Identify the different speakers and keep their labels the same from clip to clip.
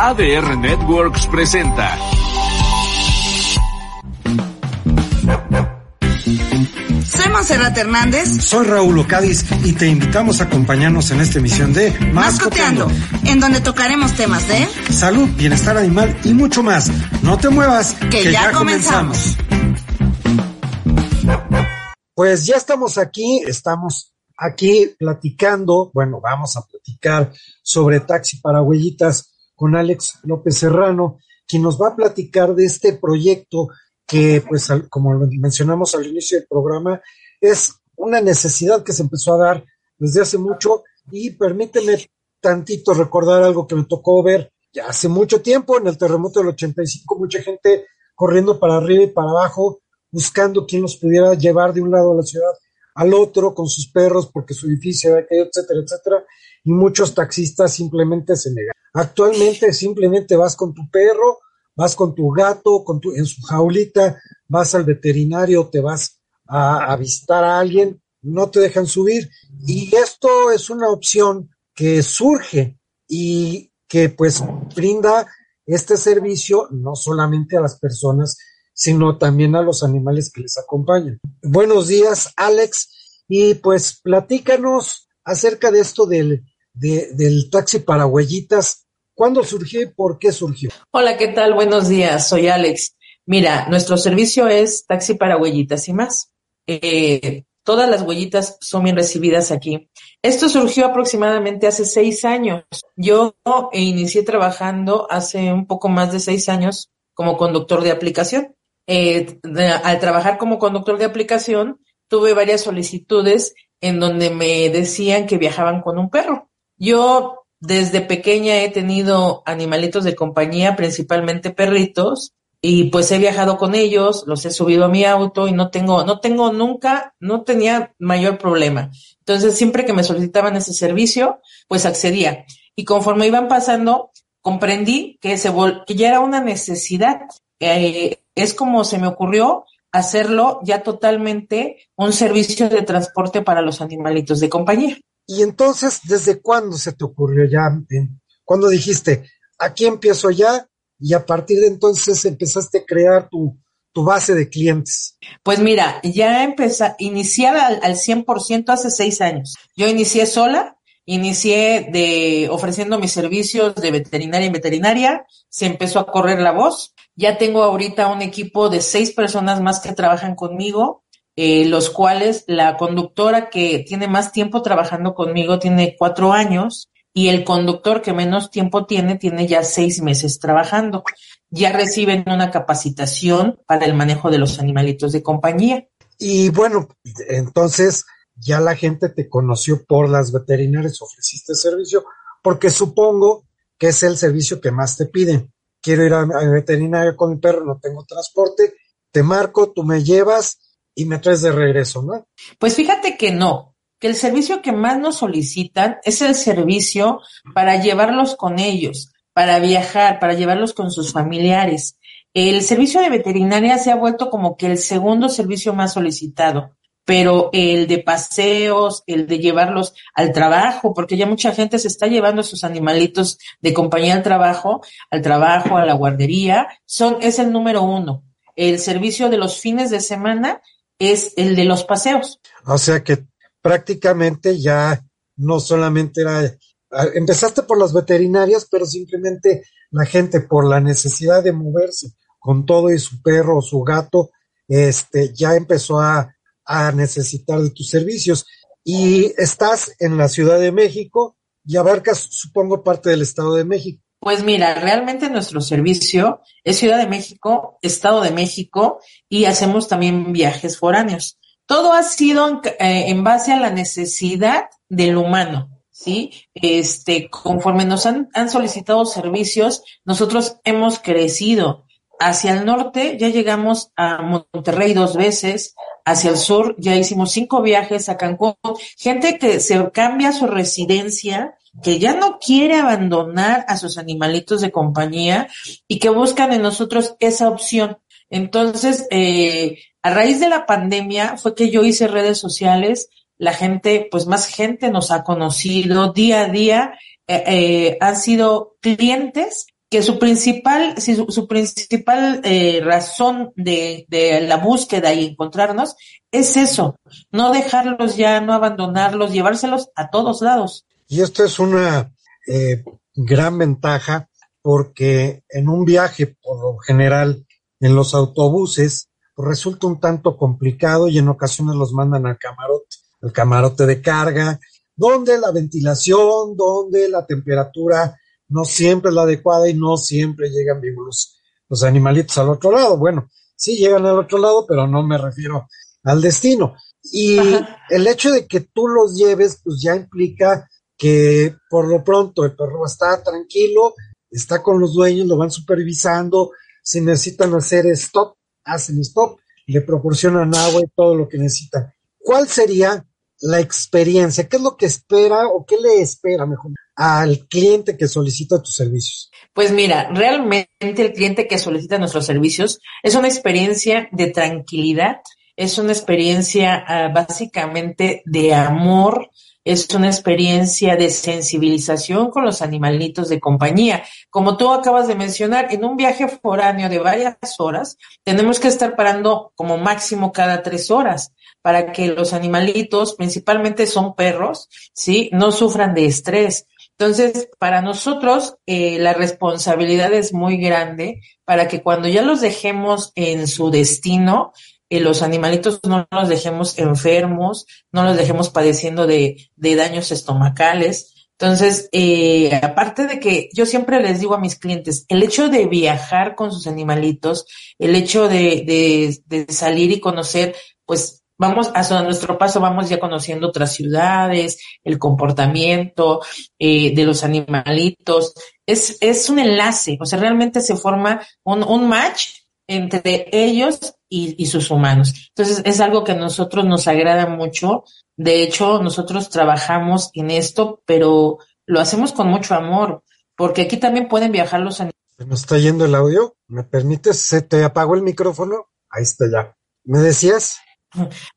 Speaker 1: ADR Networks presenta.
Speaker 2: Soy Monserrat Hernández.
Speaker 3: Soy Raúl Ocadiz y te invitamos a acompañarnos en esta emisión de
Speaker 2: Mascoteando, en donde tocaremos temas de
Speaker 3: salud, bienestar animal y mucho más. No te muevas,
Speaker 2: que, ya, comenzamos.
Speaker 3: Pues ya estamos aquí, estamos aquí platicando, bueno, vamos a platicar sobre taxi para huellitas con Alex López Serrano, quien nos va a platicar de este proyecto que, pues, como mencionamos al inicio del programa, es una necesidad que se empezó a dar desde hace mucho. Y permíteme tantito recordar algo que me tocó ver ya hace mucho tiempo en el terremoto del 85, mucha gente corriendo para arriba y para abajo, buscando quién los pudiera llevar de un lado de la ciudad al otro con sus perros porque su edificio había caído, etcétera, etcétera, y muchos taxistas simplemente se negan. Actualmente simplemente vas con tu perro, vas con tu gato, con tu, en su jaulita, vas al veterinario, te vas a, a visitar a alguien, no te dejan subir. Y esto es una opción que surge y que pues brinda este servicio no solamente a las personas, sino también a los animales que les acompañan. Buenos días, Alex, y pues platícanos acerca de esto del, del taxi para huellitas. ¿Cuándo surgió y por qué surgió?
Speaker 4: Hola, ¿qué tal? Buenos días, soy Alex. Mira, nuestro servicio es taxi para huellitas y más. Eh, todas las huellitas son bien recibidas aquí. Esto surgió aproximadamente hace seis años. Yo inicié trabajando hace un poco más de seis años como conductor de aplicación. Eh, al trabajar como conductor de aplicación, tuve varias solicitudes en donde me decían que viajaban con un perro. Yo desde pequeña he tenido animalitos de compañía, principalmente perritos, y pues he viajado con ellos, los he subido a mi auto y no tengo, no tengo nunca, no tenía mayor problema. Entonces, siempre que me solicitaban ese servicio, pues accedía. Y conforme iban pasando, comprendí que, se que ya era una necesidad. Eh, es como se me ocurrió hacerlo ya totalmente un servicio de transporte para los animalitos de compañía.
Speaker 3: Y entonces, ¿desde cuándo se te ocurrió ya? ¿Cuándo dijiste, aquí empiezo ya? Y a partir de entonces empezaste a crear tu, tu base de clientes.
Speaker 4: Pues mira, ya empecé, iniciar al, al 100% hace seis años. Yo inicié sola, inicié de ofreciendo mis servicios de veterinaria en veterinaria, se empezó a correr la voz ya tengo ahorita un equipo de seis personas más que trabajan conmigo, eh, los cuales la conductora que tiene más tiempo trabajando conmigo tiene cuatro años y el conductor que menos tiempo tiene tiene ya seis meses trabajando. Ya reciben una capacitación para el manejo de los animalitos de compañía.
Speaker 3: Y bueno, entonces ya la gente te conoció por las veterinarias, ofreciste servicio, porque supongo que es el servicio que más te piden quiero ir a, veterinario con mi perro, no tengo transporte, te marco, tú me llevas y me traes de regreso, ¿no?
Speaker 4: Pues fíjate que no, que el servicio que más nos solicitan es el servicio para llevarlos con ellos, para viajar, para llevarlos con sus familiares. El servicio de veterinaria se ha vuelto como que el segundo servicio más solicitado pero el de paseos, el de llevarlos al trabajo, porque ya mucha gente se está llevando a sus animalitos de compañía al trabajo, al trabajo, a la guardería, son, es el número uno. El servicio de los fines de semana es el de los paseos.
Speaker 3: O sea que prácticamente ya no solamente era, empezaste por las veterinarias, pero simplemente la gente por la necesidad de moverse con todo y su perro o su gato, este, ya empezó a a necesitar de tus servicios. Y estás en la Ciudad de México y abarcas, supongo, parte del Estado de México.
Speaker 4: Pues mira, realmente nuestro servicio es Ciudad de México, Estado de México y hacemos también viajes foráneos. Todo ha sido en, eh, en base a la necesidad del humano. ¿sí? Este, conforme nos han, han, solicitado servicios, nosotros hemos crecido. Hacia el norte ya llegamos a Monterrey dos veces, hacia el sur ya hicimos cinco viajes a Cancún, gente que se cambia su residencia, que ya no quiere abandonar a sus animalitos de compañía y que buscan en nosotros esa opción. Entonces, eh, a raíz de la pandemia fue que yo hice redes sociales, la gente, pues más gente nos ha conocido día a día, eh, eh, han sido clientes que su principal, si su, principal eh, razón de, de, la búsqueda y encontrarnos es eso, no dejarlos ya, no abandonarlos, llevárselos a todos lados.
Speaker 3: Y esto es una eh, gran ventaja porque en un viaje, por lo general, en los autobuses, pues resulta un tanto complicado y en ocasiones los mandan al camarote, al camarote de carga, donde la ventilación, donde la temperatura no siempre es la adecuada y no siempre llegan vivos los, animalitos al otro lado. Bueno, sí llegan al otro lado, pero no me refiero al destino. Y el hecho de que tú los lleves, pues ya implica que por lo pronto el perro está tranquilo, está con los dueños, lo van supervisando, si necesitan hacer stop, hacen stop, le proporcionan agua y todo lo que necesitan. ¿Cuál sería la experiencia? ¿Qué es lo que espera o qué le espera mejor al cliente que solicita tus servicios?
Speaker 4: Pues mira, realmente el cliente que solicita nuestros servicios es una experiencia de tranquilidad, es una experiencia ah, básicamente de amor, es una experiencia de sensibilización con los animalitos de compañía. Como tú acabas de mencionar, en un viaje foráneo de varias horas, tenemos que estar parando como máximo cada tres horas para que los animalitos, principalmente son perros, ¿sí? No sufran de estrés. Entonces, para nosotros, eh, la responsabilidad es muy grande para que cuando ya los dejemos en su destino, eh, los animalitos no los dejemos enfermos, no los dejemos padeciendo de, de daños estomacales. Entonces, eh, aparte de que yo siempre les digo a mis clientes, el hecho de viajar con sus animalitos, el hecho de, de, de salir y conocer, pues vamos a nuestro paso vamos ya conociendo otras ciudades, el comportamiento eh, de los animalitos. Es, es un enlace, o sea, realmente se forma un, un match entre ellos y, y, sus humanos. Entonces, es algo que a nosotros nos agrada mucho. De hecho, nosotros trabajamos en esto, pero lo hacemos con mucho amor, porque aquí también pueden viajar los animales.
Speaker 3: ¿Se nos está yendo el audio? ¿Me permites? ¿Se te apagó el micrófono? Ahí está ya. ¿Me decías?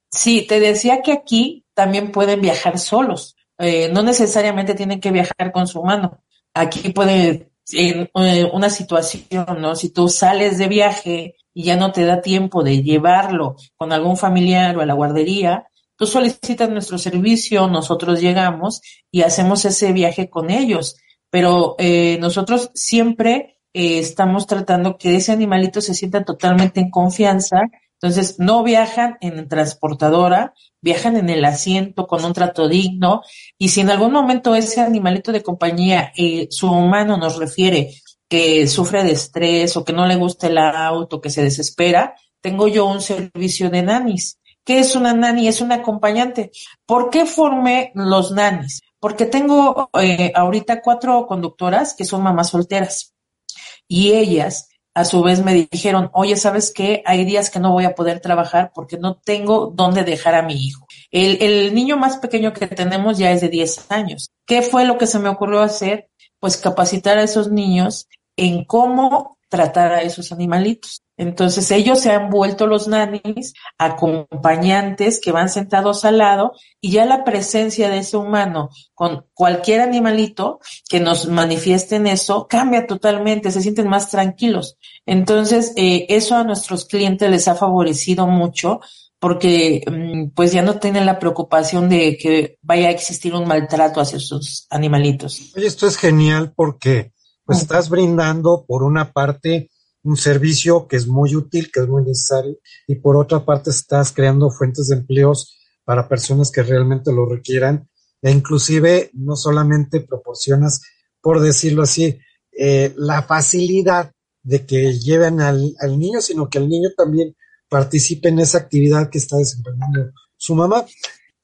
Speaker 4: Sí, te decía que aquí también pueden viajar solos. Eh, no necesariamente tienen que viajar con su mano. Aquí puede, en eh, una situación, ¿no? Si tú sales de viaje y ya no te da tiempo de llevarlo con algún familiar o a la guardería, tú solicitas nuestro servicio, nosotros llegamos y hacemos ese viaje con ellos. Pero eh, nosotros siempre estamos tratando que ese animalito se sienta totalmente en confianza entonces, no viajan en transportadora, viajan en el asiento con un trato digno y si en algún momento ese animalito de compañía, eh, su humano nos refiere que sufre de estrés o que no le gusta el auto, que se desespera, tengo yo un servicio de nanis. ¿Qué es una nani? Es un acompañante. ¿Por qué formé los nanis? Porque tengo eh, ahorita cuatro conductoras que son mamás solteras y ellas a su vez me dijeron, oye, ¿sabes qué? Hay días que no voy a poder trabajar porque no tengo dónde dejar a mi hijo. El, el niño más pequeño que tenemos ya es de 10 años. ¿Qué fue lo que se me ocurrió hacer? Pues capacitar a esos niños en cómo tratar a esos animalitos. Entonces ellos se han vuelto los nanis, acompañantes que van sentados al lado y ya la presencia de ese humano con cualquier animalito que nos manifiesten eso cambia totalmente, se sienten más tranquilos. Entonces eh, eso a nuestros clientes les ha favorecido mucho porque mm, pues ya no tienen la preocupación de que vaya a existir un maltrato hacia sus animalitos.
Speaker 3: Oye, esto es genial porque pues estás brindando por una parte un servicio que es muy útil, que es muy necesario, y por otra parte estás creando fuentes de empleos para personas que realmente lo requieran, e inclusive no solamente proporcionas, por decirlo así, eh, la facilidad de que lleven al, al niño, sino que el niño también participe en esa actividad que está desempeñando su mamá.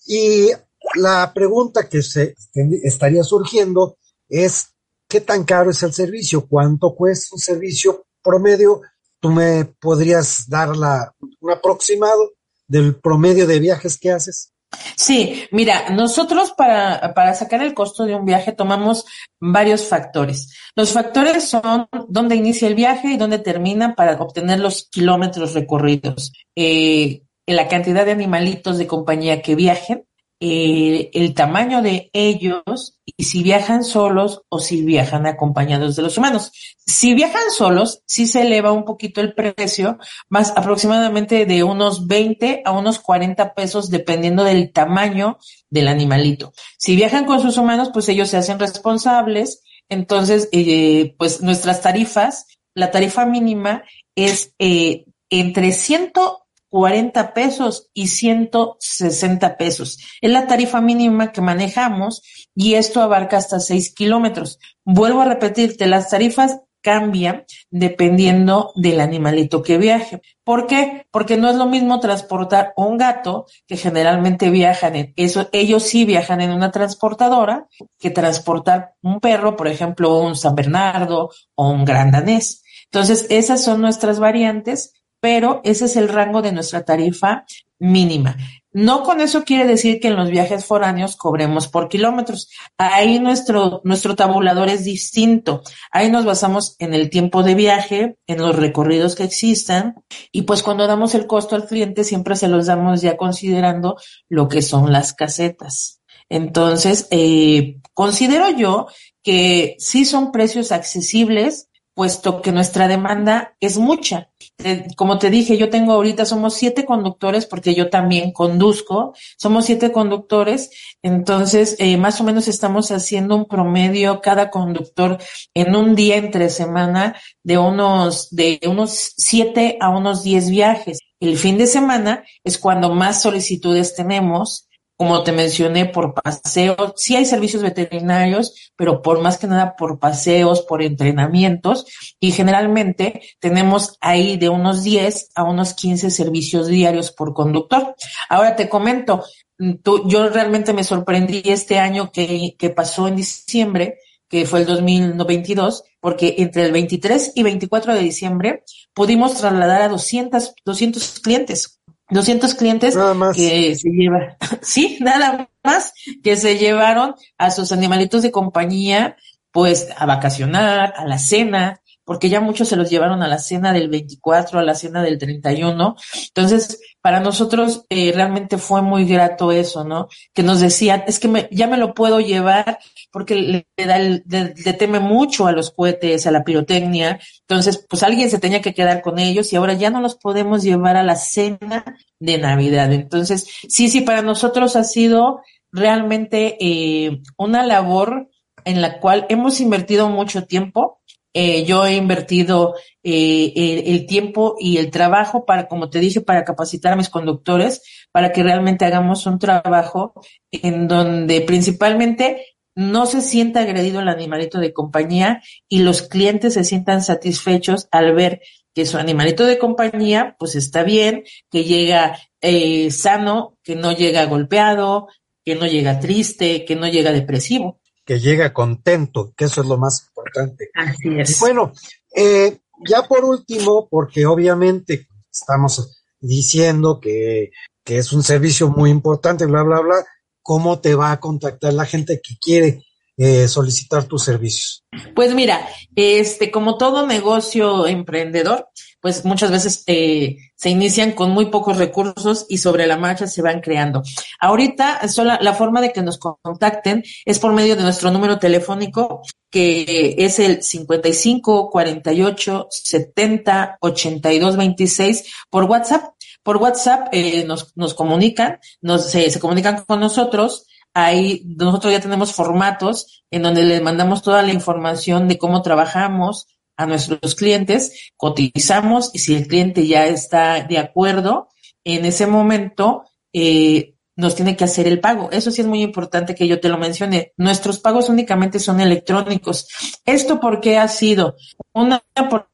Speaker 3: Y la pregunta que se estaría surgiendo es, ¿qué tan caro es el servicio? ¿Cuánto cuesta un servicio promedio, tú me podrías dar la, un aproximado del promedio de viajes que haces.
Speaker 4: Sí, mira, nosotros para, para sacar el costo de un viaje tomamos varios factores. Los factores son dónde inicia el viaje y dónde termina para obtener los kilómetros recorridos, eh, la cantidad de animalitos de compañía que viajen, eh, el tamaño de ellos y si viajan solos o si viajan acompañados de los humanos. Si viajan solos, sí se eleva un poquito el precio, más aproximadamente de unos 20 a unos 40 pesos dependiendo del tamaño del animalito. Si viajan con sus humanos, pues ellos se hacen responsables. Entonces, eh, pues nuestras tarifas, la tarifa mínima es eh, entre 100 40 pesos y 160 pesos. Es la tarifa mínima que manejamos y esto abarca hasta 6 kilómetros. Vuelvo a repetirte, las tarifas cambian dependiendo del animalito que viaje. ¿Por qué? Porque no es lo mismo transportar un gato que generalmente viajan en eso, ellos sí viajan en una transportadora que transportar un perro, por ejemplo, un San Bernardo o un Gran Danés. Entonces, esas son nuestras variantes pero ese es el rango de nuestra tarifa mínima. No con eso quiere decir que en los viajes foráneos cobremos por kilómetros. Ahí nuestro, nuestro tabulador es distinto. Ahí nos basamos en el tiempo de viaje, en los recorridos que existan y pues cuando damos el costo al cliente siempre se los damos ya considerando lo que son las casetas. Entonces, eh, considero yo que sí son precios accesibles, puesto que nuestra demanda es mucha. Eh, como te dije, yo tengo ahorita, somos siete conductores, porque yo también conduzco, somos siete conductores, entonces eh, más o menos estamos haciendo un promedio cada conductor en un día entre semana de unos, de unos siete a unos diez viajes. El fin de semana es cuando más solicitudes tenemos como te mencioné, por paseos. Sí hay servicios veterinarios, pero por más que nada por paseos, por entrenamientos. Y generalmente tenemos ahí de unos 10 a unos 15 servicios diarios por conductor. Ahora te comento, tú, yo realmente me sorprendí este año que, que pasó en diciembre, que fue el 2022, porque entre el 23 y 24 de diciembre pudimos trasladar a 200, 200 clientes 200 clientes que se llevan, sí, nada más, que se llevaron a sus animalitos de compañía, pues a vacacionar, a la cena, porque ya muchos se los llevaron a la cena del 24, a la cena del 31. Entonces, para nosotros eh, realmente fue muy grato eso, ¿no? Que nos decían, es que me, ya me lo puedo llevar porque le, da le, le, teme mucho a los cohetes, a la pirotecnia. Entonces, pues alguien se tenía que quedar con ellos y ahora ya no los podemos llevar a la cena de Navidad. Entonces, sí, sí, para nosotros ha sido realmente eh, una labor en la cual hemos invertido mucho tiempo, eh, yo he invertido eh, el, tiempo y el trabajo para, como te dije, para capacitar a mis conductores, para que realmente hagamos un trabajo en donde principalmente no se sienta agredido el animalito de compañía y los clientes se sientan satisfechos al ver que su animalito de compañía pues está bien, que llega eh, sano, que no llega golpeado, que no llega triste, que no llega depresivo.
Speaker 5: Que llega contento, que eso es lo más importante.
Speaker 4: Así es.
Speaker 5: bueno, eh, ya por último, porque obviamente estamos diciendo que, que es un servicio muy importante, bla, bla, bla, ¿cómo te va a contactar la gente que quiere eh, solicitar tus servicios?
Speaker 4: Pues mira, este, como todo negocio emprendedor, pues muchas veces eh, se inician con muy pocos recursos y sobre la marcha se van creando. Ahorita sola, la forma de que nos contacten es por medio de nuestro número telefónico que es el 55 48 70 82 26 por WhatsApp. Por WhatsApp eh, nos, nos comunican, nos, se, se comunican con nosotros ahí nosotros ya tenemos formatos en donde les mandamos toda la información de cómo trabajamos, a nuestros clientes, cotizamos y si el cliente ya está de acuerdo, en ese momento eh, nos tiene que hacer el pago. Eso sí es muy importante que yo te lo mencione. Nuestros pagos únicamente son electrónicos. ¿Esto por qué ha sido? Una,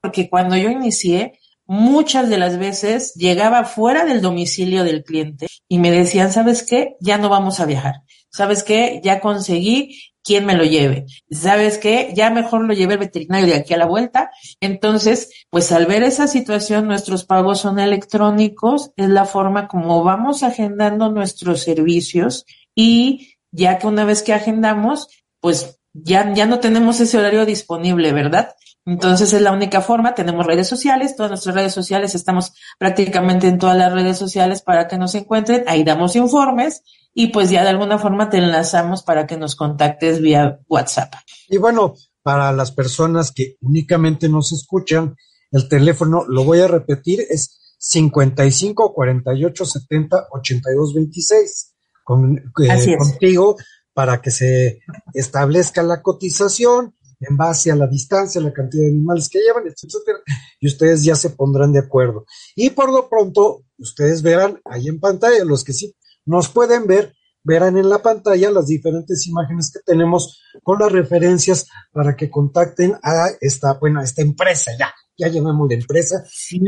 Speaker 4: porque cuando yo inicié, muchas de las veces llegaba fuera del domicilio del cliente y me decían, ¿sabes qué? Ya no vamos a viajar. ¿Sabes qué? Ya conseguí quién me lo lleve. ¿Sabes qué? Ya mejor lo lleve el veterinario de aquí a la vuelta. Entonces, pues al ver esa situación, nuestros pagos son electrónicos, es la forma como vamos agendando nuestros servicios y ya que una vez que agendamos, pues ya, ya no tenemos ese horario disponible, ¿verdad? Entonces es la única forma, tenemos redes sociales, todas nuestras redes sociales, estamos prácticamente en todas las redes sociales para que nos encuentren, ahí damos informes y pues ya de alguna forma te enlazamos para que nos contactes vía WhatsApp.
Speaker 3: Y bueno, para las personas que únicamente nos escuchan, el teléfono, lo voy a repetir, es 55 48 70 82 26. Con, eh, contigo para que se establezca la cotización en base a la distancia, la cantidad de animales que llevan, etcétera, y ustedes ya se pondrán de acuerdo. Y por lo pronto, ustedes verán ahí en pantalla, los que sí nos pueden ver, verán en la pantalla las diferentes imágenes que tenemos con las referencias para que contacten a esta, bueno, a esta empresa ya, ya llamamos de empresa,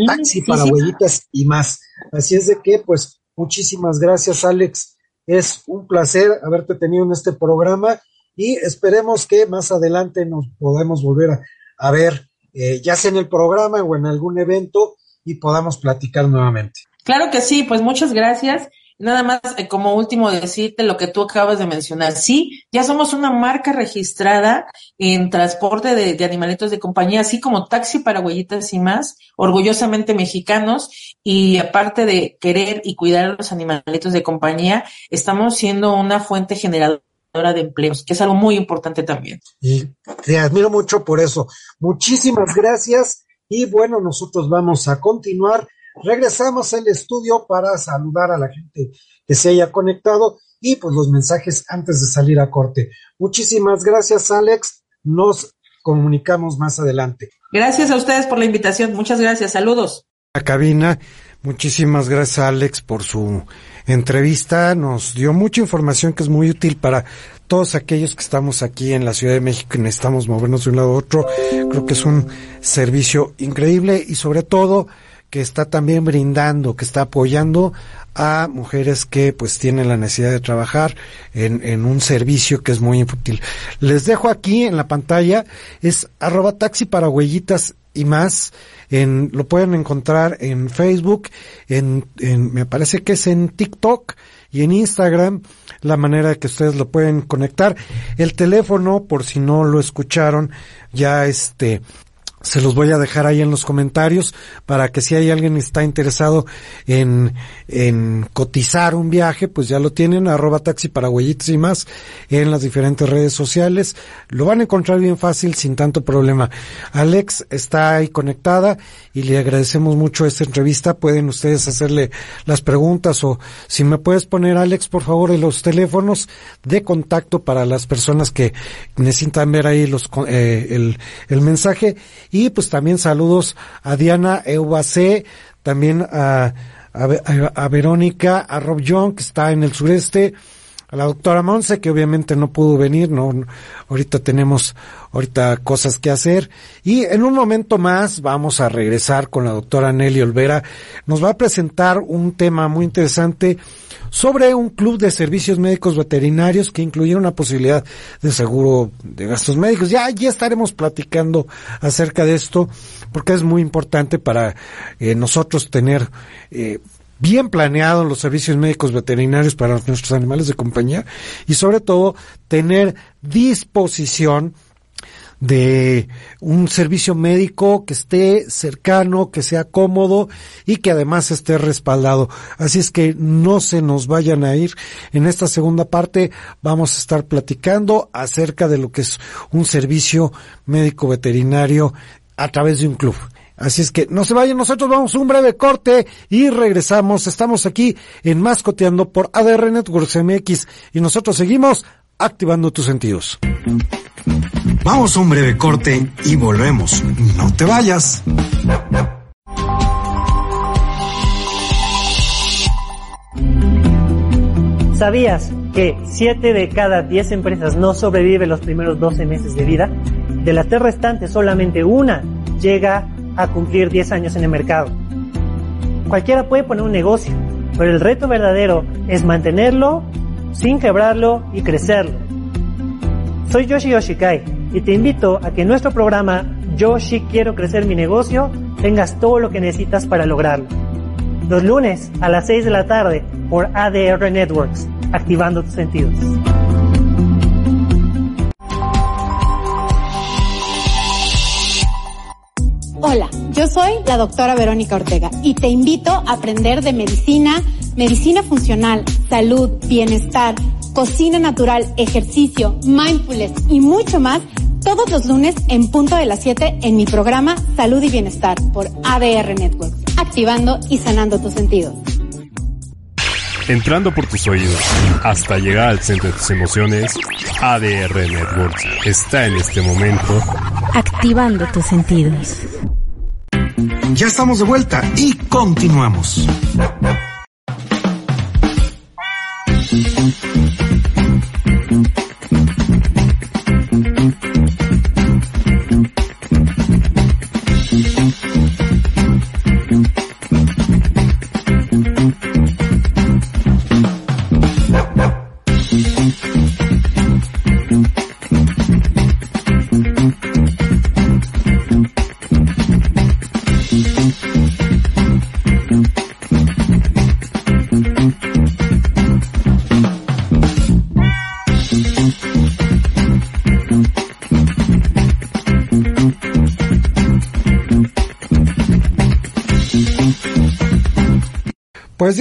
Speaker 3: taxi para huellitas y más. Así es de que, pues, muchísimas gracias, Alex. Es un placer haberte tenido en este programa y esperemos que más adelante nos podamos volver a, ver, eh, ya sea en el programa o en algún evento y podamos platicar nuevamente.
Speaker 4: Claro que sí, pues muchas gracias. Nada más eh, como último decirte lo que tú acabas de mencionar. Sí, ya somos una marca registrada en transporte de, animalitos de compañía, así como taxi para huellitas y más, orgullosamente mexicanos. Y aparte de querer y cuidar a los animalitos de compañía, estamos siendo una fuente generadora de empleos, que es algo muy importante también.
Speaker 3: Y te admiro mucho por eso. Muchísimas gracias. Y bueno, nosotros vamos a continuar Regresamos al estudio para saludar a la gente que se haya conectado y pues los mensajes antes de salir a corte. Muchísimas gracias, Alex. Nos comunicamos más adelante.
Speaker 4: Gracias a ustedes por la invitación. Muchas gracias. Saludos.
Speaker 3: La cabina. Muchísimas gracias, Alex, por su entrevista. Nos dio mucha información que es muy útil para todos aquellos que estamos aquí en la Ciudad de México y necesitamos movernos de un lado a otro. Creo que es un servicio increíble y sobre todo que está también brindando, que está apoyando a mujeres que pues tienen la necesidad de trabajar en, en un servicio que es muy útil. Les dejo aquí en la pantalla, es arroba taxi para huellitas y más. En, lo pueden encontrar en Facebook, en, en, me parece que es en TikTok y en Instagram, la manera que ustedes lo pueden conectar. El teléfono, por si no lo escucharon, ya este, se los voy a dejar ahí en los comentarios para que si hay alguien que está interesado en, en cotizar un viaje, pues ya lo tienen, arroba taxi para huellitas y más en las diferentes redes sociales. Lo van a encontrar bien fácil, sin tanto problema. Alex está ahí conectada y le agradecemos mucho esta entrevista. Pueden ustedes hacerle las preguntas o si me puedes poner, Alex, por favor, en los teléfonos de contacto para las personas que necesitan ver ahí los, eh, el, el mensaje y pues también saludos a Diana Eubacé, también a, a, a, Verónica, a Rob John, que está en el sureste, a la doctora Monse, que obviamente no pudo venir, no, ahorita tenemos ahorita cosas que hacer. Y en un momento más vamos a regresar con la doctora Nelly Olvera. Nos va a presentar un tema muy interesante sobre un club de servicios médicos veterinarios que incluyeron una posibilidad de seguro de gastos médicos. Ya, ya estaremos platicando acerca de esto porque es muy importante para eh, nosotros tener eh, bien planeados los servicios médicos veterinarios para nuestros animales de compañía y sobre todo tener disposición de un servicio médico que esté cercano, que sea cómodo y que además esté respaldado. Así es que no se nos vayan a ir. En esta segunda parte vamos a estar platicando acerca de lo que es un servicio médico veterinario a través de un club. Así es que no se vayan, nosotros vamos a un breve corte y regresamos. Estamos aquí en Mascoteando por ADR Networks MX y nosotros seguimos activando tus sentidos.
Speaker 6: Vamos a un breve corte y volvemos. No te vayas.
Speaker 7: ¿Sabías que 7 de cada 10 empresas no sobreviven los primeros 12 meses de vida? De las tres restantes, solamente una llega a cumplir 10 años en el mercado. Cualquiera puede poner un negocio, pero el reto verdadero es mantenerlo sin quebrarlo y crecerlo. Soy Yoshi Yoshikai y te invito a que en nuestro programa Yo sí quiero crecer mi negocio tengas todo lo que necesitas para lograrlo. Los lunes a las 6 de la tarde por ADR Networks, activando tus sentidos.
Speaker 8: Hola, yo soy la doctora Verónica Ortega y te invito a aprender de medicina, medicina funcional, salud, bienestar, cocina natural, ejercicio, mindfulness y mucho más todos los lunes en punto de las 7 en mi programa Salud y Bienestar por ADR Network, activando y sanando tus sentidos.
Speaker 9: Entrando por tus oídos hasta llegar al centro de tus emociones, ADR Networks está en este momento
Speaker 10: activando tus sentidos.
Speaker 3: Ya estamos de vuelta y continuamos.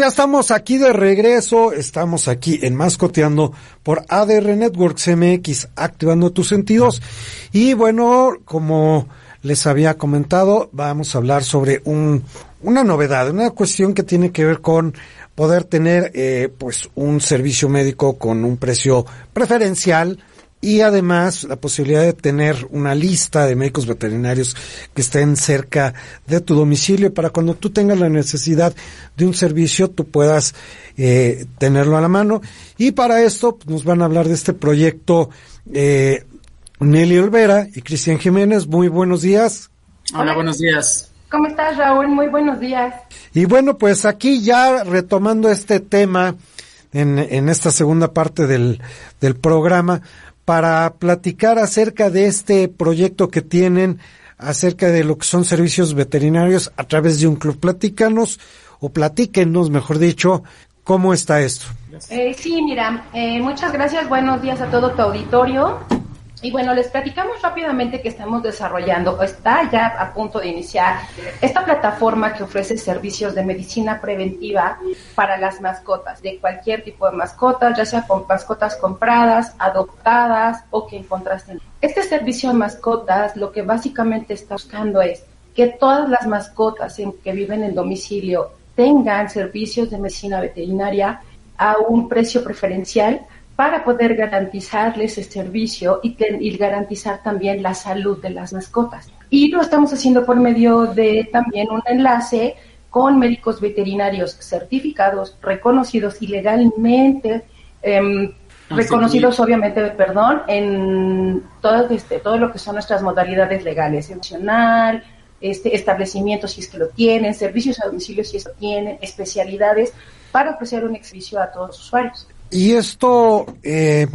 Speaker 3: Ya estamos aquí de regreso, estamos aquí en Mascoteando por ADR Networks MX, activando tus sentidos. Y bueno, como les había comentado, vamos a hablar sobre un, una novedad, una cuestión que tiene que ver con poder tener eh, pues un servicio médico con un precio preferencial, y además la posibilidad de tener una lista de médicos veterinarios que estén cerca de tu domicilio para cuando tú tengas la necesidad de un servicio tú puedas eh, tenerlo a la mano y para esto pues, nos van a hablar de este proyecto eh, Nelly Olvera y Cristian Jiménez muy buenos días
Speaker 11: hola buenos días
Speaker 12: ¿Cómo estás, Raúl? Muy buenos días.
Speaker 5: Y bueno, pues aquí ya retomando este tema en, en esta segunda parte del, del programa, para platicar acerca de este proyecto que tienen, acerca de lo que son servicios veterinarios a través de un club. Platícanos o platíquenos, mejor dicho, cómo está esto.
Speaker 12: Eh, sí, mira, eh, muchas gracias, buenos días a todo tu auditorio. Y bueno, les platicamos rápidamente que estamos desarrollando, está ya a punto de iniciar, esta plataforma que ofrece servicios de medicina preventiva para las mascotas, de cualquier tipo de mascotas, ya sea con mascotas compradas, adoptadas o que encontraste. Este servicio de mascotas lo que básicamente está buscando es que todas las mascotas en que viven en domicilio tengan servicios de medicina veterinaria a un precio preferencial para poder garantizarles el servicio y, y, garantizar también la salud de las mascotas. Y lo estamos haciendo por medio de también un enlace con médicos veterinarios certificados, reconocidos y legalmente em, reconocidos, obviamente, perdón, en todo, este, todo lo que son nuestras modalidades legales, emocional, este, establecimientos si es que lo tienen, servicios a domicilio si es que lo tienen, especialidades para ofrecer un servicio a todos los usuarios.
Speaker 5: Y esto, eh,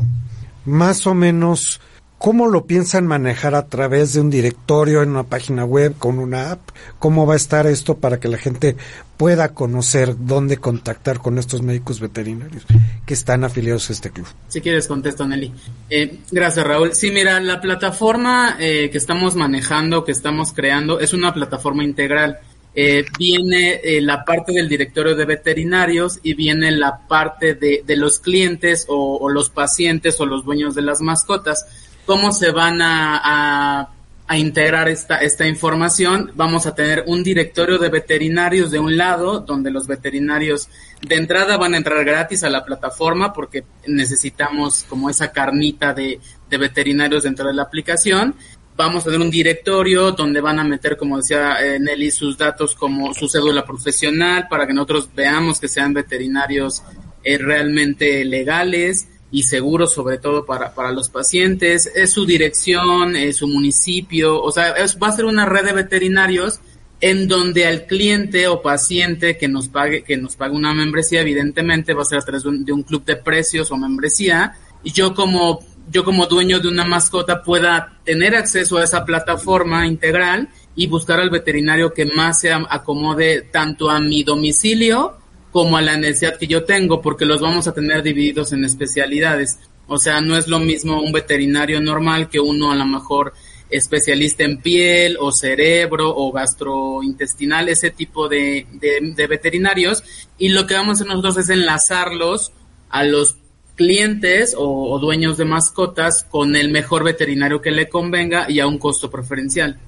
Speaker 5: más o menos, ¿cómo lo piensan manejar a través de un directorio en una página web con una app? ¿Cómo va a estar esto para que la gente pueda conocer dónde contactar con estos médicos veterinarios que están afiliados a este club?
Speaker 11: Si quieres, contesto, Nelly. Eh, gracias, Raúl. Sí, mira, la plataforma eh, que estamos manejando, que estamos creando, es una plataforma integral eh, viene eh, la parte del directorio de veterinarios y viene la parte de, los clientes o, los pacientes o los dueños de las mascotas. ¿Cómo se van a, integrar esta, esta información? Vamos a tener un directorio de veterinarios de un lado, donde los veterinarios de entrada van a entrar gratis a la plataforma porque necesitamos como esa carnita de veterinarios dentro de la aplicación vamos a tener un directorio donde van a meter, como decía eh, Nelly, sus datos como su cédula profesional para que nosotros veamos que sean veterinarios eh, realmente legales y seguros, sobre todo para, para los pacientes. Es su dirección, es su municipio, o sea, va a ser una red de veterinarios en donde al cliente o paciente que nos pague, que nos pague una membresía, evidentemente va a ser a través de un, de un club de precios o membresía. Y yo como yo como dueño de una mascota pueda tener acceso a esa plataforma integral y buscar al veterinario que más se acomode tanto a mi domicilio como a la necesidad que yo tengo, porque los vamos a tener divididos en especialidades. O sea, no es lo mismo un veterinario normal que uno a lo mejor especialista en piel o cerebro o gastrointestinal, ese tipo de, de, veterinarios. Y lo que vamos a hacer nosotros es enlazarlos a los clientes o, o, dueños de mascotas con el mejor veterinario que le convenga y a un costo preferencial.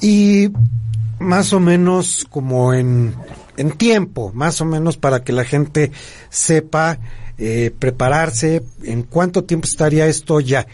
Speaker 3: Y más o menos como en, en tiempo, más o menos para que la gente sepa eh, prepararse, en cuánto tiempo estaría esto ya.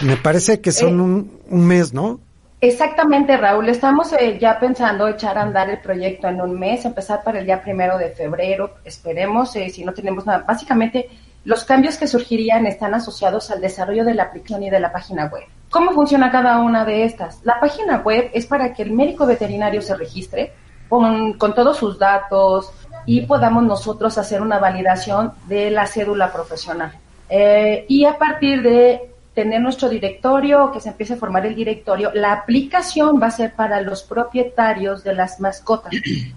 Speaker 3: Me parece que son eh, un, mes, ¿no?
Speaker 12: Exactamente, Raúl. Estamos eh, ya pensando echar a andar el proyecto en un mes, empezar para el día primero de febrero. Esperemos, si no tenemos nada. Básicamente, los cambios que surgirían están asociados al desarrollo de la aplicación y de la página web. ¿Cómo funciona cada una de estas? La página web es para que el médico veterinario se registre con, todos sus datos y podamos nosotros hacer una validación de la cédula profesional. Eh, y a partir de tener nuestro directorio, que se empiece a formar el directorio, la aplicación va a ser para los propietarios de las mascotas,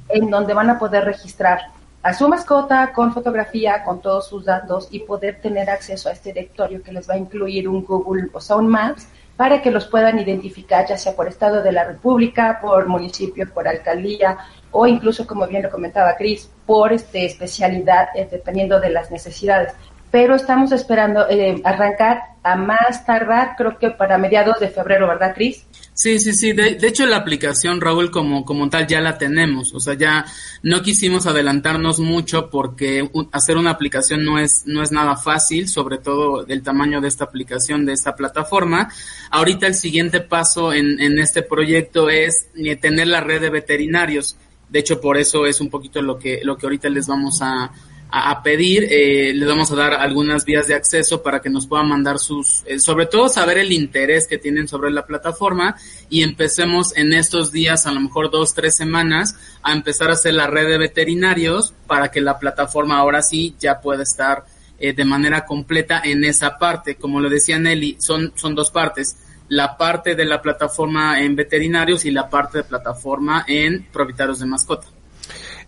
Speaker 12: en donde van a poder registrar a su mascota con fotografía, con todos sus datos y poder tener acceso a este directorio que les va a incluir un Google, o sea, Maps, para que los puedan identificar, ya sea por estado de la República, por municipio, por alcaldía o incluso, como bien lo comentaba Cris, por este especialidad, eh, dependiendo de las necesidades. Pero estamos esperando eh, arrancar a más tardar, creo que para mediados de febrero, ¿verdad, Cris?
Speaker 11: Sí, sí, sí. De, hecho, la aplicación, Raúl, como, como tal, ya la tenemos. O sea, ya no quisimos adelantarnos mucho porque hacer una aplicación no es, no es nada fácil, sobre todo del tamaño de esta aplicación, de esta plataforma. Ahorita el siguiente paso en, en este proyecto es tener la red de veterinarios. De hecho, por eso es un poquito lo que, lo que ahorita les vamos a, a, pedir, eh, les vamos a dar algunas vías de acceso para que nos puedan mandar sus, eh, sobre todo saber el interés que tienen sobre la plataforma y empecemos en estos días, a lo mejor dos, tres semanas, a empezar a hacer la red de veterinarios para que la plataforma ahora sí ya pueda estar eh, de manera completa en esa parte. Como lo decía Nelly, son, son dos partes la parte de la plataforma en veterinarios y la parte de plataforma en propietarios de mascota.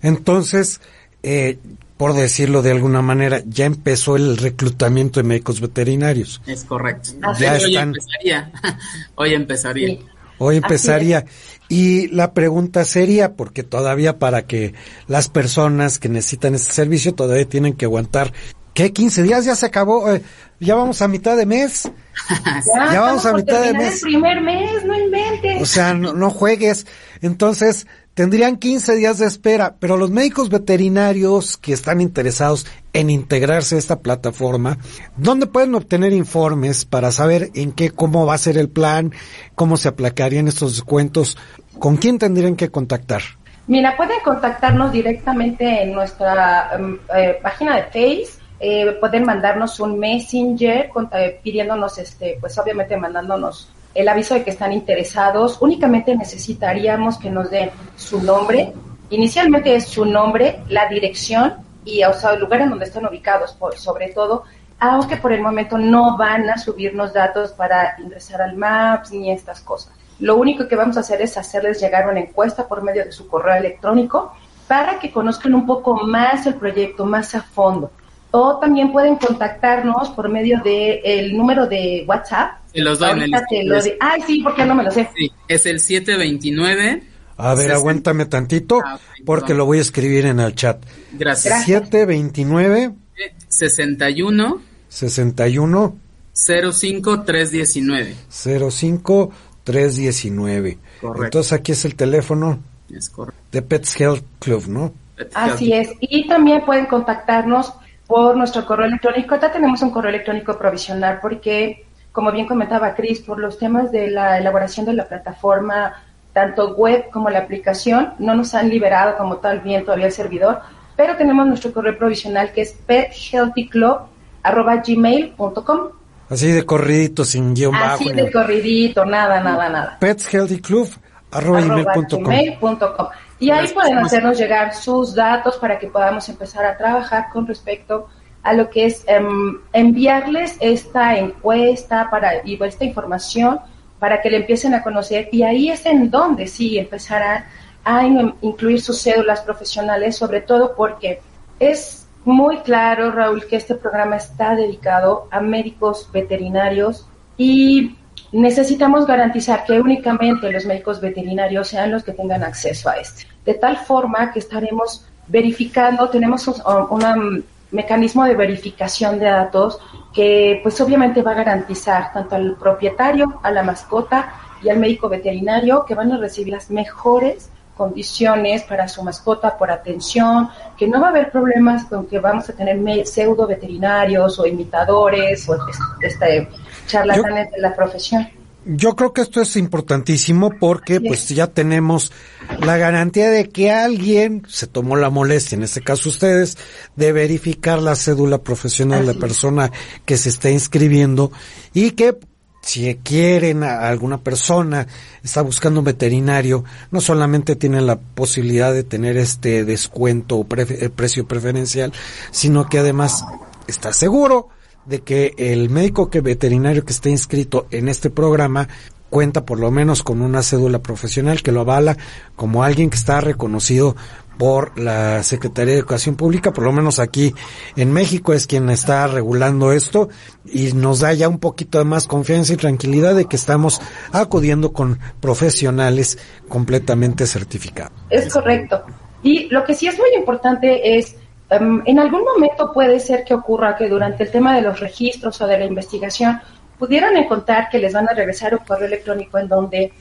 Speaker 3: Entonces, eh, por decirlo de alguna manera, ya empezó el reclutamiento de médicos veterinarios.
Speaker 11: Es correcto. Ya hoy empezaría. hoy empezaría.
Speaker 3: Hoy empezaría. Y la pregunta sería, porque todavía para que las personas que necesitan este servicio todavía tienen que aguantar, ¿qué? ¿15 días? Ya se acabó. Eh, ya vamos a mitad de mes.
Speaker 12: ya, vamos a mitad de mes. El primer mes, no inventes.
Speaker 3: O sea, no, no juegues. Entonces, tendrían 15 días de espera, pero los médicos veterinarios que están interesados en integrarse a esta plataforma, ¿dónde pueden obtener informes para saber en qué, cómo va a ser el plan, cómo se aplacarían estos descuentos? ¿Con quién tendrían que contactar?
Speaker 12: Mira, pueden contactarnos directamente en nuestra em, eh, página de Face. Eh, pueden mandarnos un messenger eh, pidiéndonos, este, pues obviamente mandándonos el aviso de que están interesados. Únicamente necesitaríamos que nos den su nombre. Inicialmente es su nombre, la dirección y o sea, el lugar en donde están ubicados, por, sobre todo, aunque por el momento no van a subirnos datos para ingresar al Maps ni estas cosas. Lo único que vamos a hacer es hacerles llegar una encuesta por medio de su correo electrónico para que conozcan un poco más el proyecto, más a fondo. O también pueden contactarnos por medio del el número de WhatsApp
Speaker 11: los doy
Speaker 12: Ay, sí, porque no me lo sé.
Speaker 11: Sí, es el 729.
Speaker 3: A ver, aguántame tantito, ah, porque lo voy a escribir en el chat.
Speaker 11: Gracias.
Speaker 3: 729.
Speaker 11: 61.
Speaker 3: 61.
Speaker 11: 05 319.
Speaker 3: 05 319. Correcto. Entonces aquí es el teléfono.
Speaker 11: Es correcto.
Speaker 3: De Pets Health Club, ¿no?
Speaker 12: Así es. Y también pueden contactarnos por nuestro correo electrónico. Ahorita tenemos un correo electrónico provisional porque como bien comentaba Cris, por los temas de la elaboración de la plataforma, tanto web como la aplicación, no nos han liberado como tal bien todavía el servidor, pero tenemos nuestro correo provisional que es pethealthyclub.gmail.com.
Speaker 3: Así de corridito, sin guion bajo.
Speaker 12: Así de corridito, nada, nada, nada.
Speaker 3: petshealthyclub.gmail.com
Speaker 12: Y ahí pueden hacernos llegar sus datos para que podamos empezar a trabajar con respecto a a lo que es em, enviarles esta encuesta para, y esta información para que le empiecen a conocer y ahí es en donde sí empezarán a incluir sus cédulas profesionales, sobre todo porque es muy claro, Raúl, que este programa está dedicado a médicos veterinarios y necesitamos garantizar que únicamente los médicos veterinarios sean los que tengan acceso a este. De tal forma que estaremos verificando, tenemos un, mecanismo de verificación de datos que pues obviamente va a garantizar tanto al propietario, a la mascota y al médico veterinario que van a recibir las mejores condiciones para su mascota por atención, que no va a haber problemas con que vamos a tener pseudo veterinarios o imitadores o este, charlatanes de la profesión.
Speaker 3: Yo creo que esto es importantísimo porque pues ya tenemos la garantía de que alguien se tomó la molestia, en este caso ustedes, de verificar la cédula profesional de la persona que se está inscribiendo y que si quieren a alguna persona, está buscando un veterinario, no solamente tienen la posibilidad de tener este descuento o precio preferencial, sino que además está seguro de que el médico que veterinario que esté inscrito en este programa cuenta por lo menos con una cédula profesional que lo avala como alguien que está reconocido por la Secretaría de Educación Pública, por lo menos aquí en México es quien está regulando esto y nos da ya un poquito de más confianza y tranquilidad de que estamos acudiendo con profesionales completamente certificados.
Speaker 12: Es correcto. Y lo que sí es muy importante es Em, en algún momento puede ser que ocurra que durante el tema de los registros o de la investigación pudieran encontrar que les van a regresar un correo electrónico en donde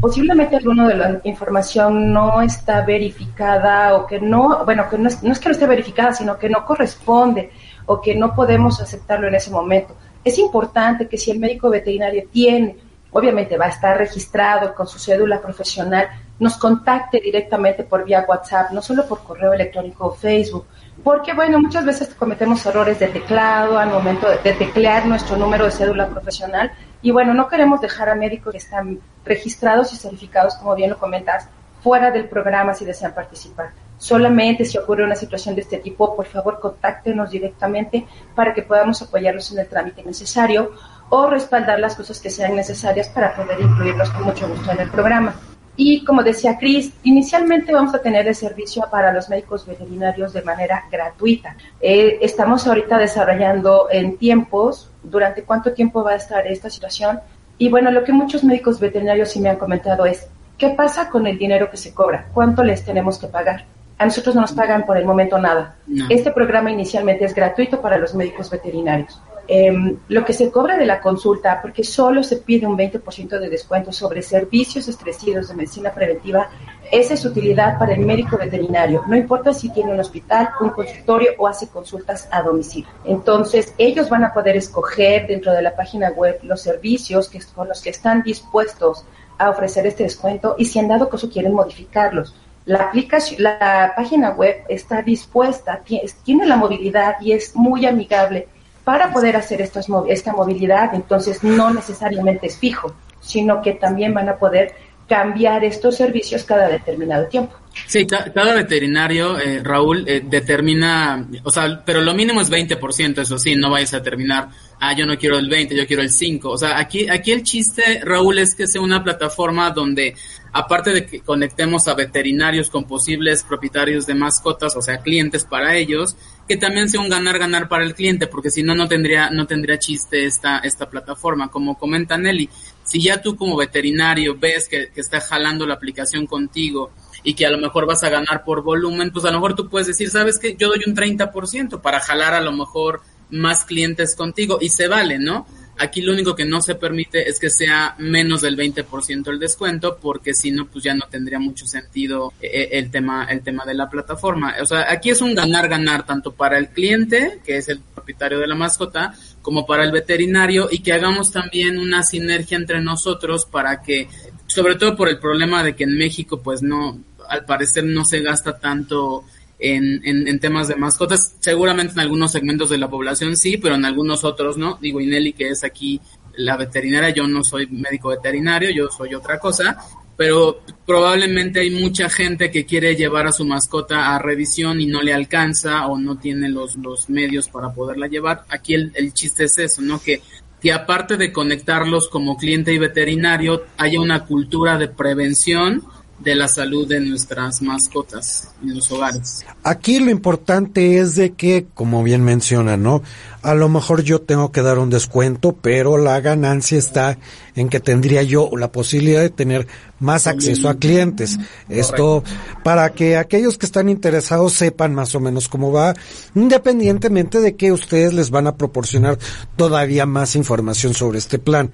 Speaker 12: posiblemente alguna de la información no está verificada o que no, bueno, que no es, no es que no esté verificada, sino que no corresponde o que no podemos aceptarlo en ese momento. Es importante que si el médico veterinario tiene, obviamente va a estar registrado con su cédula profesional, nos contacte directamente por vía WhatsApp, no solo por correo electrónico o Facebook, porque bueno, muchas veces cometemos errores de teclado al momento de, teclear nuestro número de cédula profesional y bueno, no queremos dejar a médicos que están registrados y certificados, como bien lo comentas, fuera del programa si desean participar. Solamente si ocurre una situación de este tipo, por favor, contáctenos directamente para que podamos apoyarlos en el trámite necesario o respaldar las cosas que sean necesarias para poder incluirlos con mucho gusto en el programa. Y como decía Cris, inicialmente vamos a tener el servicio para los médicos veterinarios de manera gratuita. Eh, estamos ahorita desarrollando en tiempos, durante cuánto tiempo va a estar esta situación. Y bueno, lo que muchos médicos veterinarios sí me han comentado es, ¿qué pasa con el dinero que se cobra? ¿Cuánto les tenemos que pagar? A nosotros no nos pagan por el momento nada. Este programa inicialmente es gratuito para los médicos veterinarios. Em, lo que se cobra de la consulta, porque solo se pide un 20% de descuento sobre servicios estresidos de medicina preventiva, esa es utilidad para el médico veterinario. No importa si tiene un hospital, un consultorio o hace consultas a domicilio. Entonces, ellos van a poder escoger dentro de la página web los servicios que, con los que están dispuestos a ofrecer este descuento y si en dado caso quieren modificarlos. La, aplicación, la página web está dispuesta, tiene la movilidad y es muy amigable para poder hacer esta movilidad, entonces no necesariamente es fijo, sino que también van a poder cambiar estos servicios cada determinado tiempo.
Speaker 11: Sí, cada veterinario, eh, Raúl, eh, determina, o sea, pero lo mínimo es 20%, eso sí, no vayas a terminar, ah, yo no quiero el 20, yo quiero el 5. O sea, aquí, aquí el chiste, Raúl, es que sea una plataforma donde, aparte de que conectemos a veterinarios con posibles propietarios de mascotas, o sea, clientes para ellos, que también sea un ganar-ganar para el cliente, porque si no, no tendría, no tendría chiste esta, esta plataforma. Como comenta Nelly, si ya tú como veterinario ves que, que está jalando la aplicación contigo y que a lo mejor vas a ganar por volumen, pues a lo mejor tú puedes decir, ¿sabes qué? Yo doy un 30% para jalar a lo mejor más clientes contigo y se vale, ¿no? Aquí lo único que no se permite es que sea menos del 20% el descuento, porque si no, pues ya no tendría mucho sentido eh, eh, el tema, el tema de la plataforma. O sea, aquí es un ganar-ganar tanto para el cliente, que es el propietario de la mascota, como para el veterinario y que hagamos también una sinergia entre nosotros para que, sobre todo por el problema de que en México, pues no, al parecer no se gasta tanto en, en, temas de mascotas. Seguramente en algunos segmentos de la población sí, pero en algunos otros no. Digo, Ineli, que es aquí la veterinaria, yo no soy médico veterinario, yo soy otra cosa, pero probablemente hay mucha gente que quiere llevar a su mascota a revisión y no le alcanza o no tiene los, los medios para poderla llevar. Aquí el, el chiste es eso, ¿no? Que, que aparte de conectarlos como cliente y veterinario, haya una cultura de prevención de la salud de nuestras mascotas en los hogares.
Speaker 3: Aquí lo importante es de que, como bien menciona, ¿no? A lo mejor yo tengo que dar un descuento, pero la ganancia está en que tendría yo la posibilidad de tener más acceso a clientes. Esto para que aquellos que están interesados sepan más o menos cómo va, independientemente de que ustedes les van a proporcionar todavía más información sobre este plan.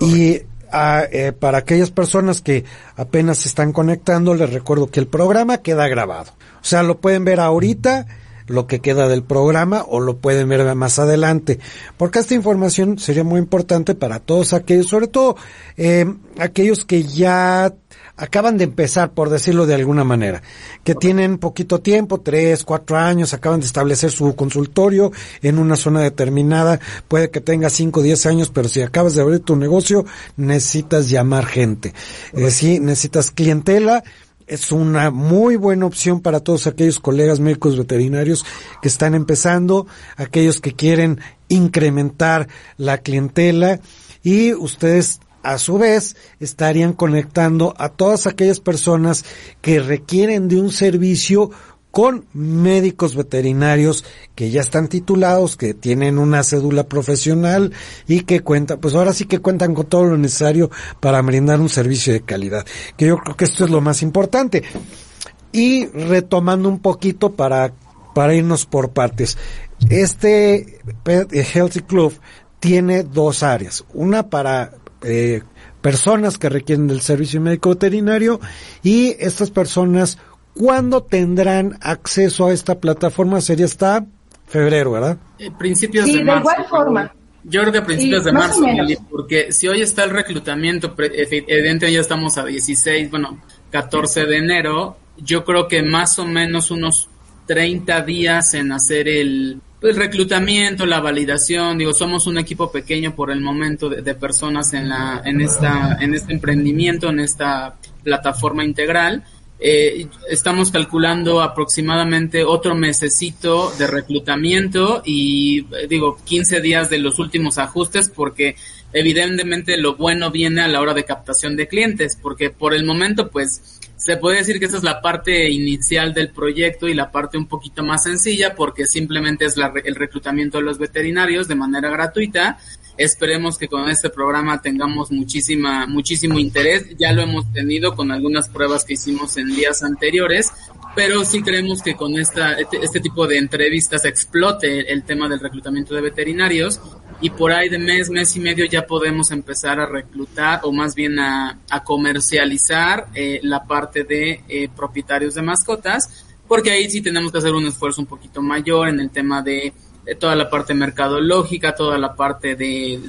Speaker 3: Y eh, para aquellas personas que apenas se están conectando, les recuerdo que el programa queda grabado. O sea, lo pueden ver ahorita, lo que queda del programa, o lo pueden ver más adelante. Porque esta información sería muy importante para todos aquellos, sobre todo eh, aquellos que ya acaban de empezar, por decirlo de alguna manera, que tienen poquito tiempo, tres, cuatro años, acaban de establecer su consultorio en una zona determinada, puede que tenga cinco, diez años, pero si acabas de abrir tu negocio, necesitas llamar gente. Eh, sí, necesitas clientela, es una muy buena opción para todos aquellos colegas médicos veterinarios que están empezando, aquellos que quieren incrementar la clientela y ustedes a su vez estarían conectando a todas aquellas personas que requieren de un servicio con médicos veterinarios que ya están titulados, que tienen una cédula profesional y que cuentan, pues ahora sí que cuentan con todo lo necesario para brindar un servicio de calidad, que yo creo que esto es lo más importante. Y retomando un poquito para, para irnos por partes, este Healthy Club tiene dos áreas, una para eh, personas que requieren del servicio médico veterinario y estas personas ¿cuándo tendrán acceso a esta plataforma? Sería hasta febrero, ¿verdad?
Speaker 11: Eh, principios de marzo.
Speaker 12: igual forma.
Speaker 11: Yo creo que a principios de marzo, porque si hoy está el reclutamiento, evidentemente ya estamos a 16, bueno, 14 de enero, yo creo que más o menos unos 30 días en hacer el, el reclutamiento, la validación, digo, somos un equipo pequeño por el momento de, personas en la, en esta, en este emprendimiento, en esta plataforma integral. Eh, estamos calculando aproximadamente otro mesecito de reclutamiento y eh, digo 15 días de los últimos ajustes porque evidentemente lo bueno viene a la hora de captación de clientes porque por el momento pues se puede decir que esa es la parte inicial del proyecto y la parte un poquito más sencilla porque simplemente es el reclutamiento de los veterinarios de manera gratuita. Esperemos que con este programa tengamos muchísima, muchísimo interés. Ya lo hemos tenido con algunas pruebas que hicimos en días anteriores, pero sí creemos que con esta, este, este tipo de entrevistas explote el tema del reclutamiento de veterinarios y por ahí de mes, mes y medio ya podemos empezar a reclutar o más bien a, comercializar eh, la parte de eh, propietarios de mascotas, porque ahí sí tenemos que hacer un esfuerzo un poquito mayor en el tema de, toda la parte mercadológica, toda la parte de,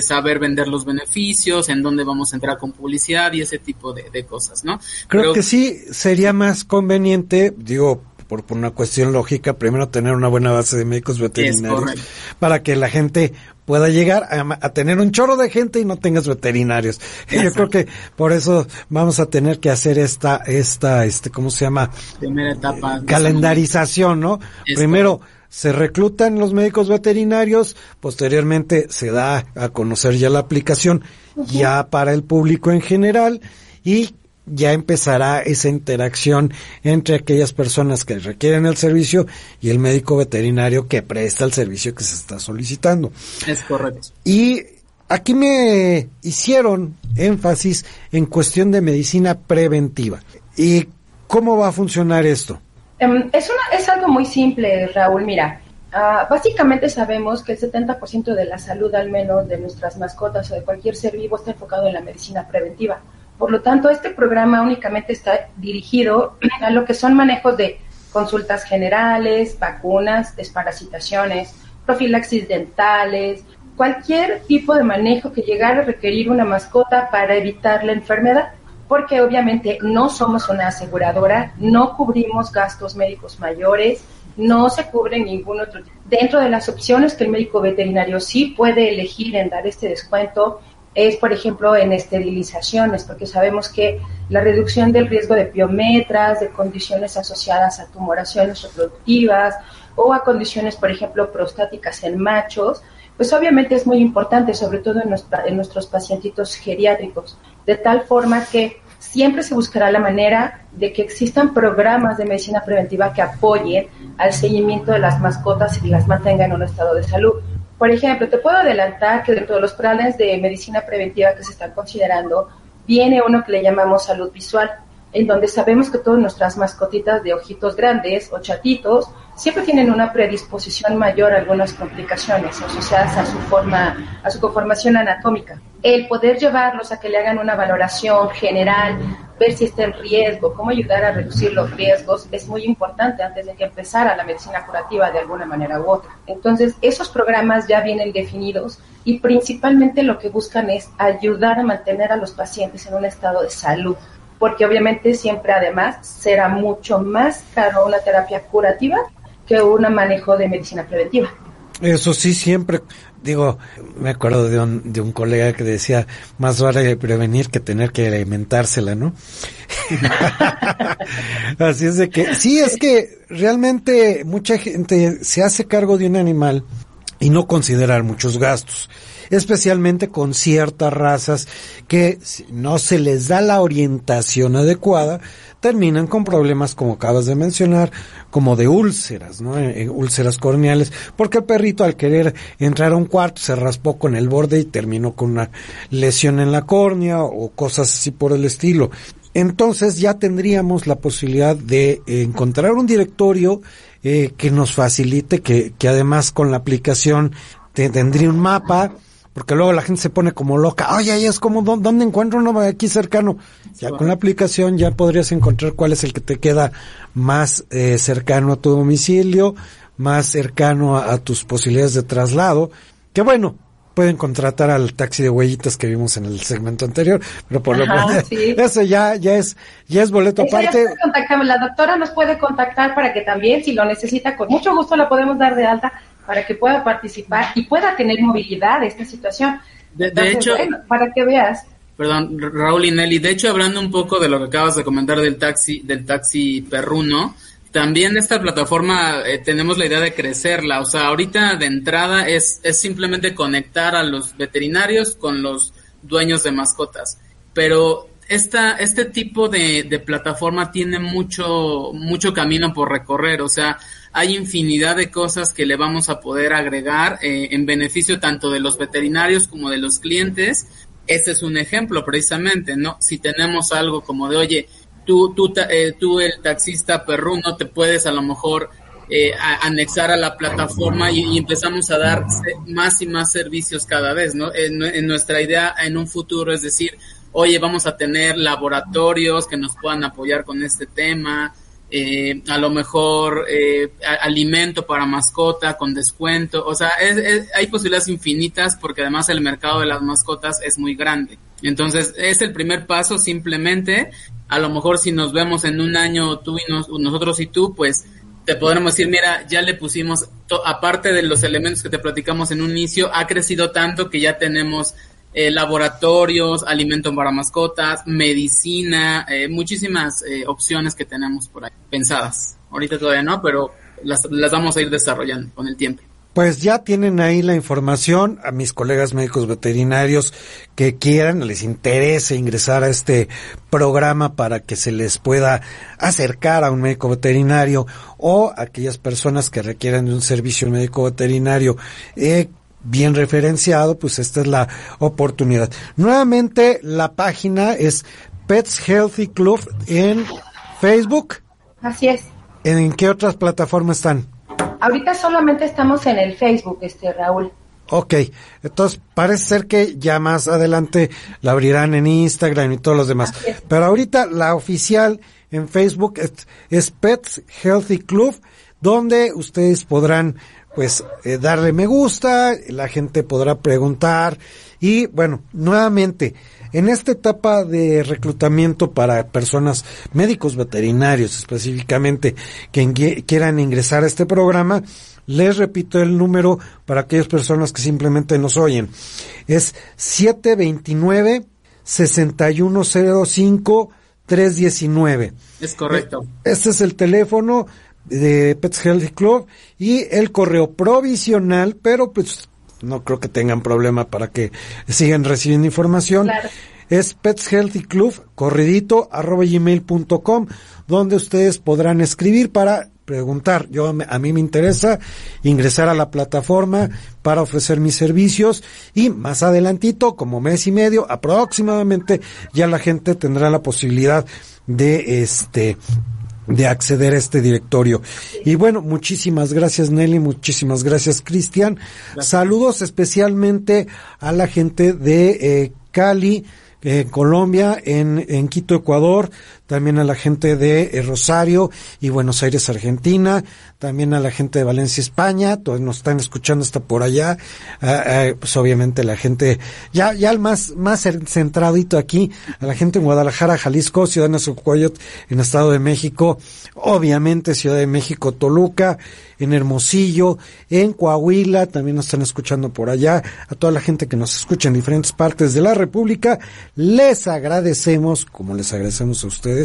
Speaker 11: saber vender los beneficios, en dónde vamos a entrar con publicidad y ese tipo de, cosas, ¿no?
Speaker 3: Creo que sí sería más conveniente, digo, por, por una cuestión lógica, primero tener una buena base de médicos veterinarios para que la gente pueda llegar a, tener un chorro de gente y no tengas veterinarios. Yo creo que por eso vamos a tener que hacer esta, esta, este, ¿cómo se llama?
Speaker 11: Primera etapa.
Speaker 3: Calendarización, ¿no? Primero se reclutan los médicos veterinarios, posteriormente se da a conocer ya la aplicación ya para el público en general y ya empezará esa interacción entre aquellas personas que requieren el servicio y el médico veterinario que presta el servicio que se está solicitando.
Speaker 11: Es correcto.
Speaker 3: Y aquí me hicieron énfasis en cuestión de medicina preventiva. ¿Y cómo va a funcionar esto?
Speaker 12: Em, es, una, es algo muy simple, Raúl. Mira, ah, básicamente sabemos que el 70% de la salud, al menos de nuestras mascotas o de cualquier ser vivo, está enfocado en la medicina preventiva. Por lo tanto, este programa únicamente está dirigido a lo que son manejos de consultas generales, vacunas, desparasitaciones, profilaxis dentales, cualquier tipo de manejo que llegara a requerir una mascota para evitar la enfermedad, porque obviamente no somos una aseguradora, no cubrimos gastos médicos mayores, no se cubre ningún otro. Dentro de las opciones que el médico veterinario sí puede elegir en dar este descuento, es, por ejemplo, en esterilizaciones, porque sabemos que la reducción del riesgo de piometras, de condiciones asociadas a tumoraciones reproductivas o a condiciones, por ejemplo, prostáticas en machos, pues obviamente es muy importante, sobre todo en, nuestros pacientitos geriátricos, de tal forma que siempre se buscará la manera de que existan programas de medicina preventiva que apoyen al seguimiento de las mascotas y las mantengan en un estado de salud. Por ejemplo, te puedo adelantar que dentro de los planes de medicina preventiva que se están considerando, viene uno que le llamamos salud visual, en donde sabemos que todas nuestras mascotitas de ojitos grandes o chatitos siempre tienen una predisposición mayor a algunas complicaciones asociadas a su forma, a su conformación anatómica. El poder llevarlos a que le hagan una valoración general, ver si está en riesgo, cómo ayudar a reducir los riesgos, es muy importante antes de que empezara la medicina curativa de alguna manera u otra. Entonces, esos programas ya vienen definidos y principalmente lo que buscan es ayudar a mantener a los pacientes en un estado de salud porque obviamente siempre además será mucho más caro una terapia curativa que un manejo de medicina preventiva.
Speaker 3: Eso sí, siempre, digo, me acuerdo de un, de un colega que decía, más vale prevenir que tener que alimentársela, ¿no? Así es de que, sí, es que realmente mucha gente se hace cargo de un animal y no considerar muchos gastos especialmente con ciertas razas que no se les da la orientación adecuada, terminan con problemas como acabas de mencionar, como de úlceras, ¿no? Eh, eh, úlceras corneales, porque el perrito al querer entrar a un cuarto se raspó con el borde y terminó con una lesión en la córnea o cosas así por el estilo. Entonces ya tendríamos la posibilidad de encontrar un directorio eh, que nos facilite, que, que además con la aplicación tendría un mapa porque luego la gente se pone como loca, oye, es como, ¿dónde encuentro uno aquí cercano? Ya con la aplicación ya podrías encontrar cuál es el que te queda más eh, cercano a tu domicilio, más cercano a, tus posibilidades de traslado, que bueno, pueden contratar al taxi de huellitas que vimos en el segmento anterior, pero por lo menos eso ya ya es ya es boleto aparte.
Speaker 12: La doctora nos puede contactar para que también si lo necesita con mucho gusto la podemos dar de alta para que pueda participar y pueda tener movilidad esta situación.
Speaker 11: De, hecho,
Speaker 12: para que veas.
Speaker 11: Perdón, Raúl y Nelly, de hecho, hablando un poco de lo que acabas de comentar del taxi, del taxi perruno, también esta plataforma eh, tenemos la idea de crecerla. O sea, ahorita de entrada es, es simplemente conectar a los veterinarios con los dueños de mascotas. Pero esta, este tipo de, de plataforma tiene mucho, mucho camino por recorrer. O sea, hay infinidad de cosas que le vamos a poder agregar eh, en beneficio tanto de los veterinarios como de los clientes. Este es un ejemplo precisamente, ¿no? Si tenemos algo como de, oye, tú, tú, eh, tú el taxista perruno te puedes a lo mejor eh, anexar a la plataforma y, empezamos a dar más y más servicios cada vez, ¿no? en, nuestra idea en un futuro es decir, oye, vamos a tener laboratorios que nos puedan apoyar con este tema, eh, a lo mejor eh, alimento para mascota con descuento, o sea, hay posibilidades infinitas porque además el mercado de las mascotas es muy grande. Entonces, es el primer paso simplemente, a lo mejor si nos vemos en un año tú y nosotros y tú, pues te podremos decir, mira, ya le pusimos, aparte de los elementos que te platicamos en un inicio, ha crecido tanto que ya tenemos eh, laboratorios, alimento para mascotas, medicina, eh, muchísimas eh, opciones que tenemos por ahí pensadas. Ahorita todavía no, pero las, vamos a ir desarrollando con el tiempo.
Speaker 3: Pues ya tienen ahí la información a mis colegas médicos veterinarios que quieran, les interese ingresar a este programa para que se les pueda acercar a un médico veterinario o aquellas personas que requieran de un servicio médico veterinario eh, bien referenciado, pues esta es la oportunidad. Nuevamente la página es Pets Healthy Club en Facebook.
Speaker 12: Así es.
Speaker 3: ¿En qué otras plataformas están?
Speaker 12: Ahorita solamente estamos en el Facebook, este Raúl.
Speaker 3: Ok, entonces parece ser que ya más adelante la abrirán en Instagram y todos los demás. Pero ahorita la oficial en Facebook es, es, Pets Healthy Club, donde ustedes podrán pues eh, darle me gusta, la gente podrá preguntar y bueno, nuevamente, en esta etapa de reclutamiento para personas médicos veterinarios específicamente que quieran ingresar a este programa, les repito el número para aquellas personas que simplemente nos oyen. Es 729 6105 319.
Speaker 11: Es correcto.
Speaker 3: Este es el teléfono de Pets Healthy Club y el correo provisional, pero pues no creo que tengan problema para que sigan recibiendo información. es Pets Healthy Club, corridito, arroba gmail.com, donde ustedes podrán escribir para preguntar. Yo, a mí me interesa ingresar a la plataforma para ofrecer mis servicios y más adelantito, como mes y medio aproximadamente, ya la gente tendrá la posibilidad de este de acceder a este directorio. Y bueno, muchísimas gracias Nelly, muchísimas gracias Cristian. Saludos especialmente a la gente de eh, Cali, en Colombia, en, en Quito, Ecuador, también a la gente de eh, Rosario y Buenos Aires, Argentina, también a la gente de Valencia, España, todos nos están escuchando hasta por allá, ah, pues obviamente la gente, ya, ya el más, más centradito aquí, a la gente en Guadalajara, Jalisco, Ciudad de Nezahualcóyotl, en Estado de México, obviamente Ciudad de México, Toluca, en Hermosillo, en Coahuila, también nos están escuchando por allá, a toda la gente que nos escucha en diferentes partes de la República, les agradecemos, como les agradecemos a ustedes,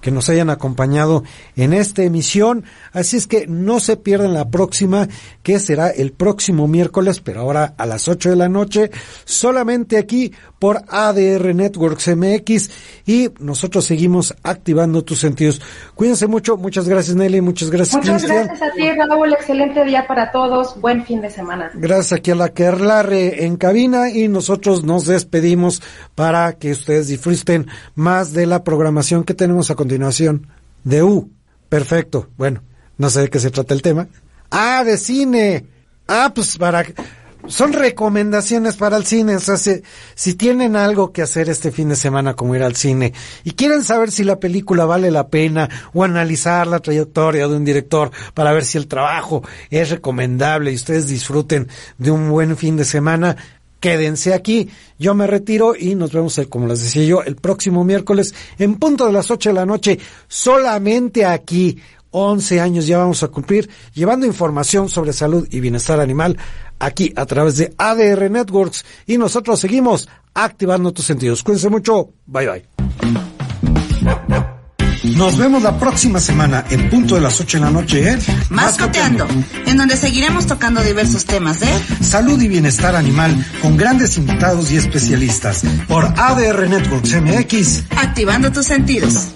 Speaker 3: que nos hayan acompañado en esta emisión. Así es que no se pierdan la próxima, que será el próximo miércoles, pero ahora a las 8 de la noche, solamente aquí por ADR Networks MX y nosotros seguimos activando tus sentidos. Cuídense mucho, muchas gracias Nelly, muchas gracias
Speaker 12: Muchas gracias a ti Raúl, excelente día para todos, buen fin de semana.
Speaker 3: Gracias aquí a la Kerlare en cabina y nosotros nos despedimos para que ustedes disfruten más de la programación que tenemos a continuación. De U, perfecto, bueno, no sé de qué se trata el tema. Ah, de cine. Ah, pues para son recomendaciones para el cine. O sea, si, tienen algo que hacer este fin de semana como ir al cine y quieren saber si la película vale la pena o analizar la trayectoria de un director para ver si el trabajo es recomendable y ustedes disfruten de un buen fin de semana, quédense aquí. Yo me retiro y nos vemos, el, como les decía yo, el próximo miércoles en punto de las 8 de la noche, solamente aquí. 11 años ya vamos a cumplir llevando información sobre salud y bienestar animal aquí a través de ADR Networks y nosotros seguimos activando tus sentidos. Cuídense mucho. Bye bye.
Speaker 5: Nos vemos la próxima semana en punto de las 8 de la noche
Speaker 2: ¿eh? Mascoteando, en donde seguiremos tocando diversos temas de
Speaker 5: salud y bienestar animal con grandes invitados y especialistas por ADR Networks MX.
Speaker 2: Activando tus sentidos.